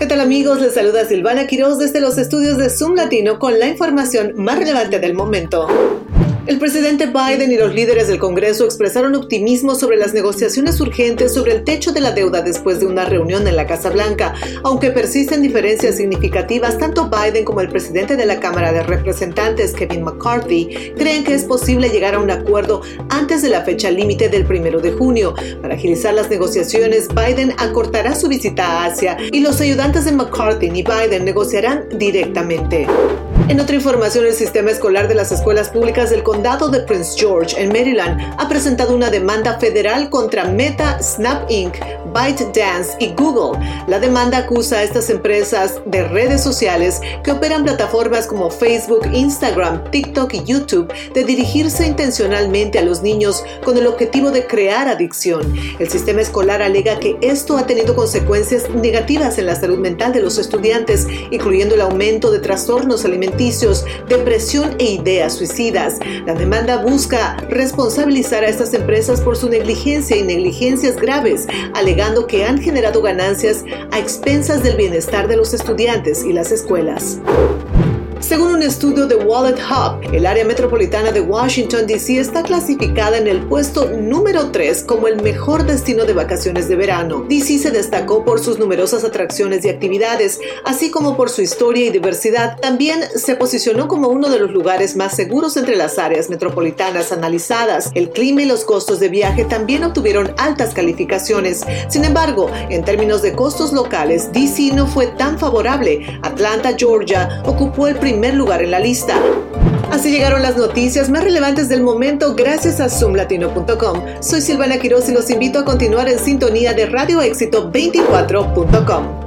¿Qué tal amigos? Les saluda Silvana Quiroz desde los estudios de Zoom Latino con la información más relevante del momento. El presidente Biden y los líderes del Congreso expresaron optimismo sobre las negociaciones urgentes sobre el techo de la deuda después de una reunión en la Casa Blanca. Aunque persisten diferencias significativas, tanto Biden como el presidente de la Cámara de Representantes, Kevin McCarthy, creen que es posible llegar a un acuerdo antes de la fecha límite del primero de junio. Para agilizar las negociaciones, Biden acortará su visita a Asia y los ayudantes de McCarthy y Biden negociarán directamente. En otra información, el sistema escolar de las escuelas públicas del condado de Prince George, en Maryland, ha presentado una demanda federal contra Meta, Snap Inc., ByteDance y Google. La demanda acusa a estas empresas de redes sociales que operan plataformas como Facebook, Instagram, TikTok y YouTube de dirigirse intencionalmente a los niños con el objetivo de crear adicción. El sistema escolar alega que esto ha tenido consecuencias negativas en la salud mental de los estudiantes, incluyendo el aumento de trastornos alimentarios depresión e ideas suicidas. La demanda busca responsabilizar a estas empresas por su negligencia y negligencias graves, alegando que han generado ganancias a expensas del bienestar de los estudiantes y las escuelas. Según un estudio de Wallet Hub, el área metropolitana de Washington, D.C. está clasificada en el puesto número 3 como el mejor destino de vacaciones de verano. D.C. se destacó por sus numerosas atracciones y actividades, así como por su historia y diversidad. También se posicionó como uno de los lugares más seguros entre las áreas metropolitanas analizadas. El clima y los costos de viaje también obtuvieron altas calificaciones. Sin embargo, en términos de costos locales, D.C. no fue tan favorable. Atlanta, Georgia, ocupó el primer primer lugar en la lista. Así llegaron las noticias más relevantes del momento gracias a zoomlatino.com. Soy Silvana Quiroz y los invito a continuar en sintonía de Radio Éxito 24.com.